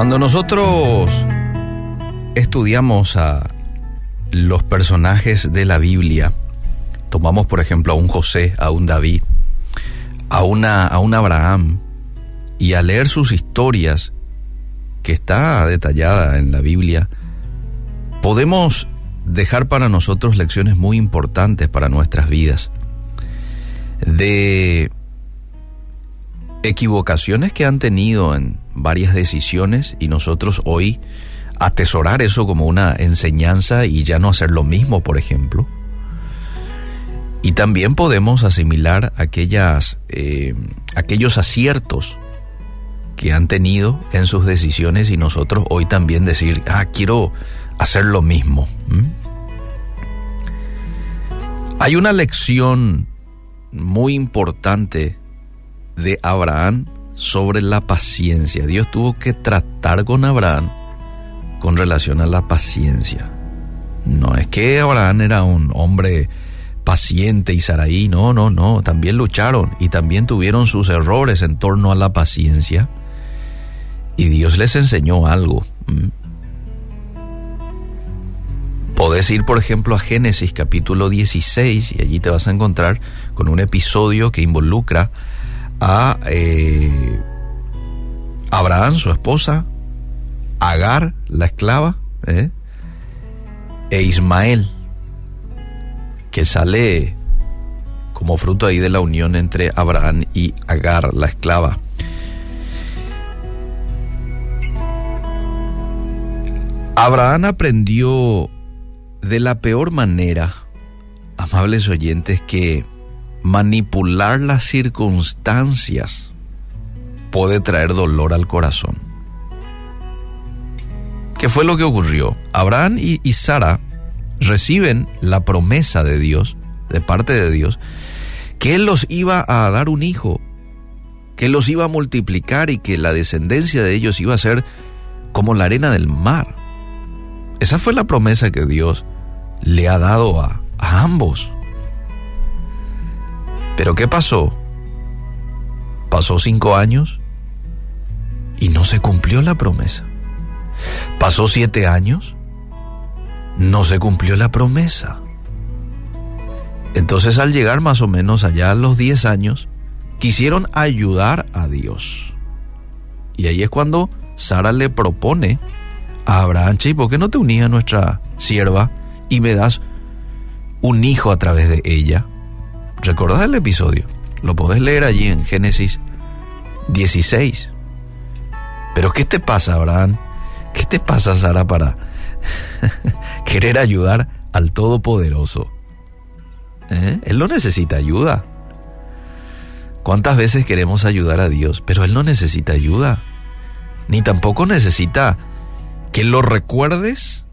Cuando nosotros estudiamos a los personajes de la Biblia, tomamos por ejemplo a un José, a un David, a, una, a un Abraham, y a leer sus historias, que está detallada en la Biblia, podemos dejar para nosotros lecciones muy importantes para nuestras vidas. De equivocaciones que han tenido en varias decisiones y nosotros hoy atesorar eso como una enseñanza y ya no hacer lo mismo, por ejemplo. Y también podemos asimilar aquellas, eh, aquellos aciertos que han tenido en sus decisiones y nosotros hoy también decir, ah, quiero hacer lo mismo. Hay una lección muy importante de Abraham sobre la paciencia. Dios tuvo que tratar con Abraham con relación a la paciencia. No es que Abraham era un hombre paciente y Saraí, no, no, no, también lucharon y también tuvieron sus errores en torno a la paciencia y Dios les enseñó algo. Podés ir, por ejemplo, a Génesis capítulo 16 y allí te vas a encontrar con un episodio que involucra a eh, Abraham, su esposa, Agar, la esclava, ¿eh? e Ismael, que sale como fruto ahí de la unión entre Abraham y Agar, la esclava. Abraham aprendió de la peor manera, amables oyentes, que manipular las circunstancias puede traer dolor al corazón. ¿Qué fue lo que ocurrió? Abraham y, Sara reciben la promesa de Dios, de parte de Dios, que Él los iba a dar un hijo, que los iba a multiplicar y que la descendencia de ellos iba a ser como la arena del mar. Esa fue la promesa que Dios le ha dado a, a ambos. Pero ¿qué pasó? Pasó cinco años y no se cumplió la promesa. Pasó siete años, no se cumplió la promesa. Entonces al llegar más o menos allá a los diez años, quisieron ayudar a Dios. Y ahí es cuando Sara le propone a Abraham, ¿y por qué no te unías a nuestra sierva y me das un hijo a través de ella? ¿Recordás el episodio? Lo podés leer allí en Génesis 16. Pero ¿qué te pasa, Abraham? ¿Qué te pasa, Sara, para querer ayudar al Todopoderoso? ¿Eh? Él no necesita ayuda. ¿Cuántas veces queremos ayudar a Dios? Pero Él no necesita ayuda. Ni tampoco necesita que lo recuerdes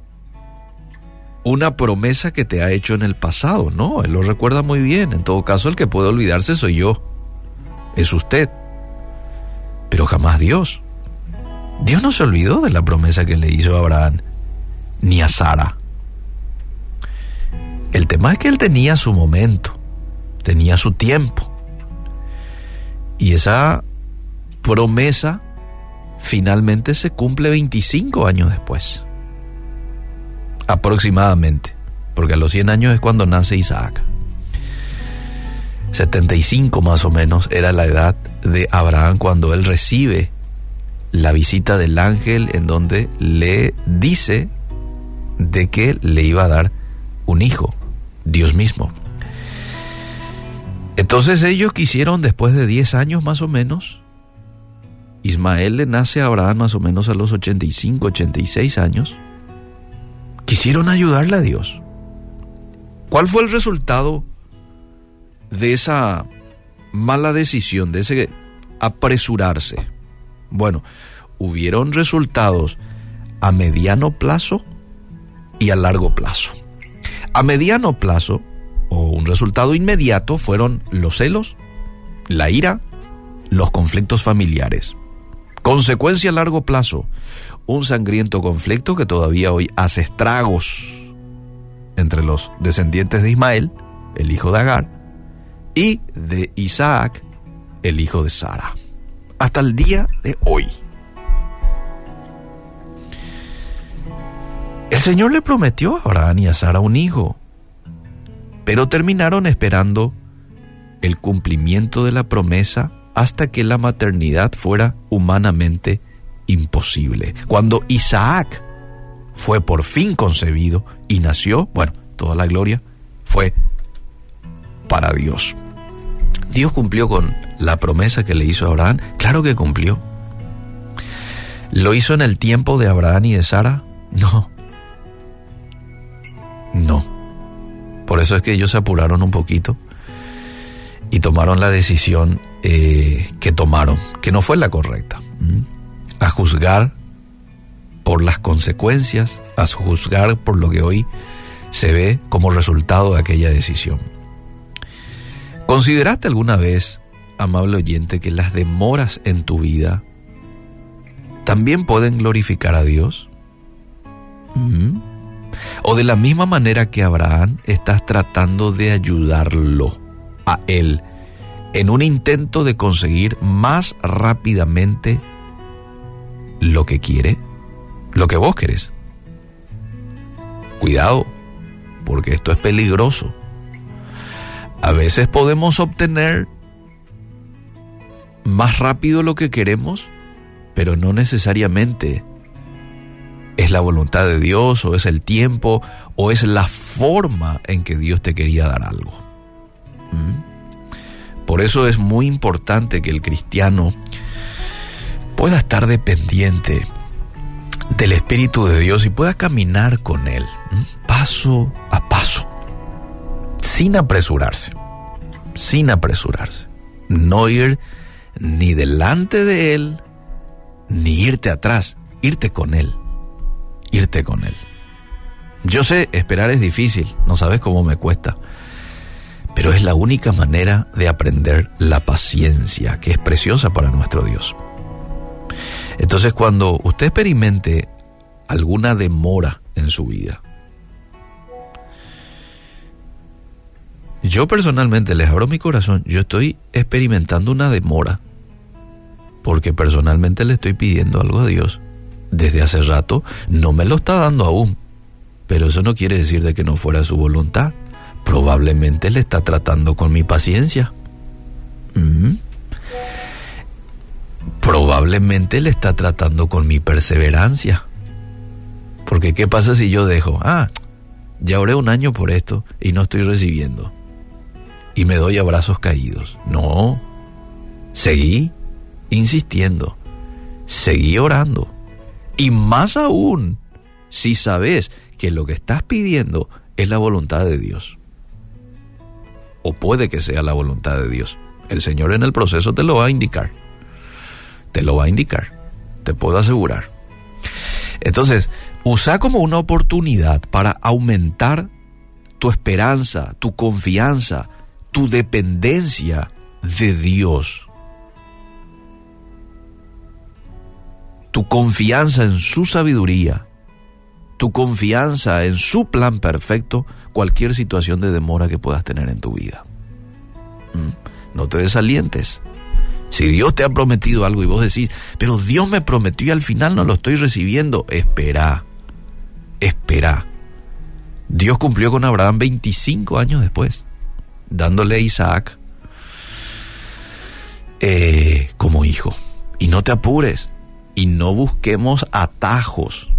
una promesa que te ha hecho en el pasado. No, él lo recuerda muy bien. En todo caso, el que puede olvidarse soy yo. Es usted. Pero jamás Dios. Dios no se olvidó de la promesa que le hizo a Abraham, ni a Sara. El tema es que él tenía su momento, tenía su tiempo. Y esa promesa finalmente se cumple 25 años después aproximadamente, porque a los 100 años es cuando nace Isaac. 75 más o menos era la edad de Abraham cuando él recibe la visita del ángel en donde le dice de que le iba a dar un hijo, Dios mismo. Entonces ellos quisieron, después de 10 años más o menos, Ismael le nace a Abraham más o menos a los 85, 86 años, quisieron ayudarle a Dios. ¿Cuál fue el resultado de esa mala decisión, de ese apresurarse? Bueno, hubieron resultados a mediano plazo y a largo plazo. A mediano plazo, o un resultado inmediato, fueron los celos, la ira, los conflictos familiares. Consecuencia a largo plazo, un sangriento conflicto que todavía hoy hace estragos entre los descendientes de Ismael, el hijo de Agar, y de Isaac, el hijo de Sara, hasta el día de hoy. Señor le prometió a Abraham y a Sara un hijo, pero terminaron esperando el cumplimiento de la promesa hasta que la maternidad fuera humanamente imposible. Cuando Isaac fue por fin concebido y nació, bueno, toda la gloria fue para Dios. Dios cumplió con la promesa que le hizo a Abraham, claro que cumplió. ¿Lo hizo en el tiempo de Abraham y de Sara? No. No. Por eso es que ellos se apuraron un poquito y tomaron la decisión eh, que tomaron, que no fue la correcta. A juzgar por las consecuencias, a juzgar por lo que hoy se ve como resultado de aquella decisión. ¿Consideraste alguna vez, amable oyente, que las demoras en tu vida también pueden glorificar a Dios? O de la misma manera que Abraham estás tratando de ayudarlo a él en un intento de conseguir más rápidamente lo que quiere, lo que vos querés. Cuidado, porque esto es peligroso. A veces podemos obtener más rápido lo que queremos, pero no necesariamente es la voluntad de Dios o es el tiempo o es la forma en que Dios te quería dar algo. Por eso es muy importante que el cristiano pueda estar dependiente del Espíritu de Dios y pueda caminar con Él, paso a paso, sin apresurarse, sin apresurarse. No ir ni delante de Él, ni irte atrás, irte con Él, irte con Él. Yo sé, esperar es difícil, no sabes cómo me cuesta, pero es la única manera de aprender la paciencia, que es preciosa para nuestro Dios. Entonces cuando usted experimente alguna demora en su vida, yo personalmente les abro mi corazón, yo estoy experimentando una demora porque personalmente le estoy pidiendo algo a Dios desde hace rato, no me lo está dando aún, pero eso no quiere decir de que no fuera su voluntad. Probablemente le está tratando con mi paciencia. Mm probablemente le está tratando con mi perseverancia. Porque ¿qué pasa si yo dejo? Ah, ya oré un año por esto y no estoy recibiendo. Y me doy abrazos caídos. No, seguí insistiendo, seguí orando. Y más aún, si sabes que lo que estás pidiendo es la voluntad de Dios. O puede que sea la voluntad de Dios. El Señor en el proceso te lo va a indicar te lo va a indicar, te puedo asegurar. Entonces, usa como una oportunidad para aumentar tu esperanza, tu confianza, tu dependencia de Dios. Tu confianza en su sabiduría, tu confianza en su plan perfecto, cualquier situación de demora que puedas tener en tu vida. ¿Mm? No te desalientes. Si Dios te ha prometido algo y vos decís, pero Dios me prometió y al final no lo estoy recibiendo, espera, espera. Dios cumplió con Abraham 25 años después, dándole a Isaac eh, como hijo. Y no te apures y no busquemos atajos.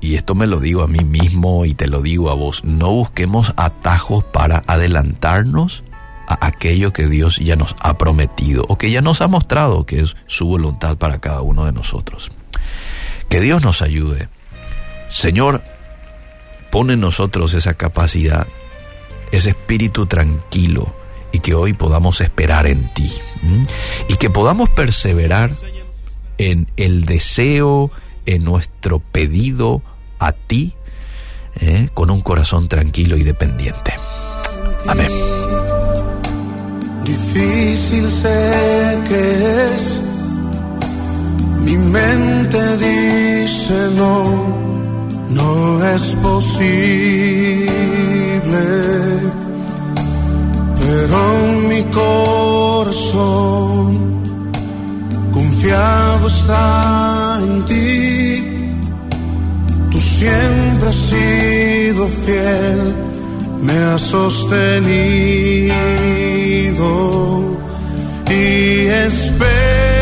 Y esto me lo digo a mí mismo y te lo digo a vos, no busquemos atajos para adelantarnos a aquello que Dios ya nos ha prometido o que ya nos ha mostrado que es su voluntad para cada uno de nosotros. Que Dios nos ayude. Señor, pone en nosotros esa capacidad, ese espíritu tranquilo y que hoy podamos esperar en ti y que podamos perseverar en el deseo, en nuestro pedido a ti, ¿eh? con un corazón tranquilo y dependiente. Amén. Difícil sé que es, mi mente dice no, no es posible, pero mi corazón confiado está siempre has sido fiel, me has sostenido y esperaré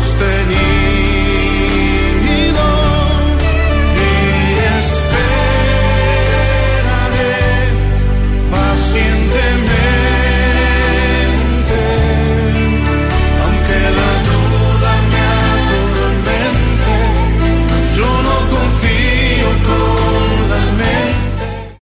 kosten.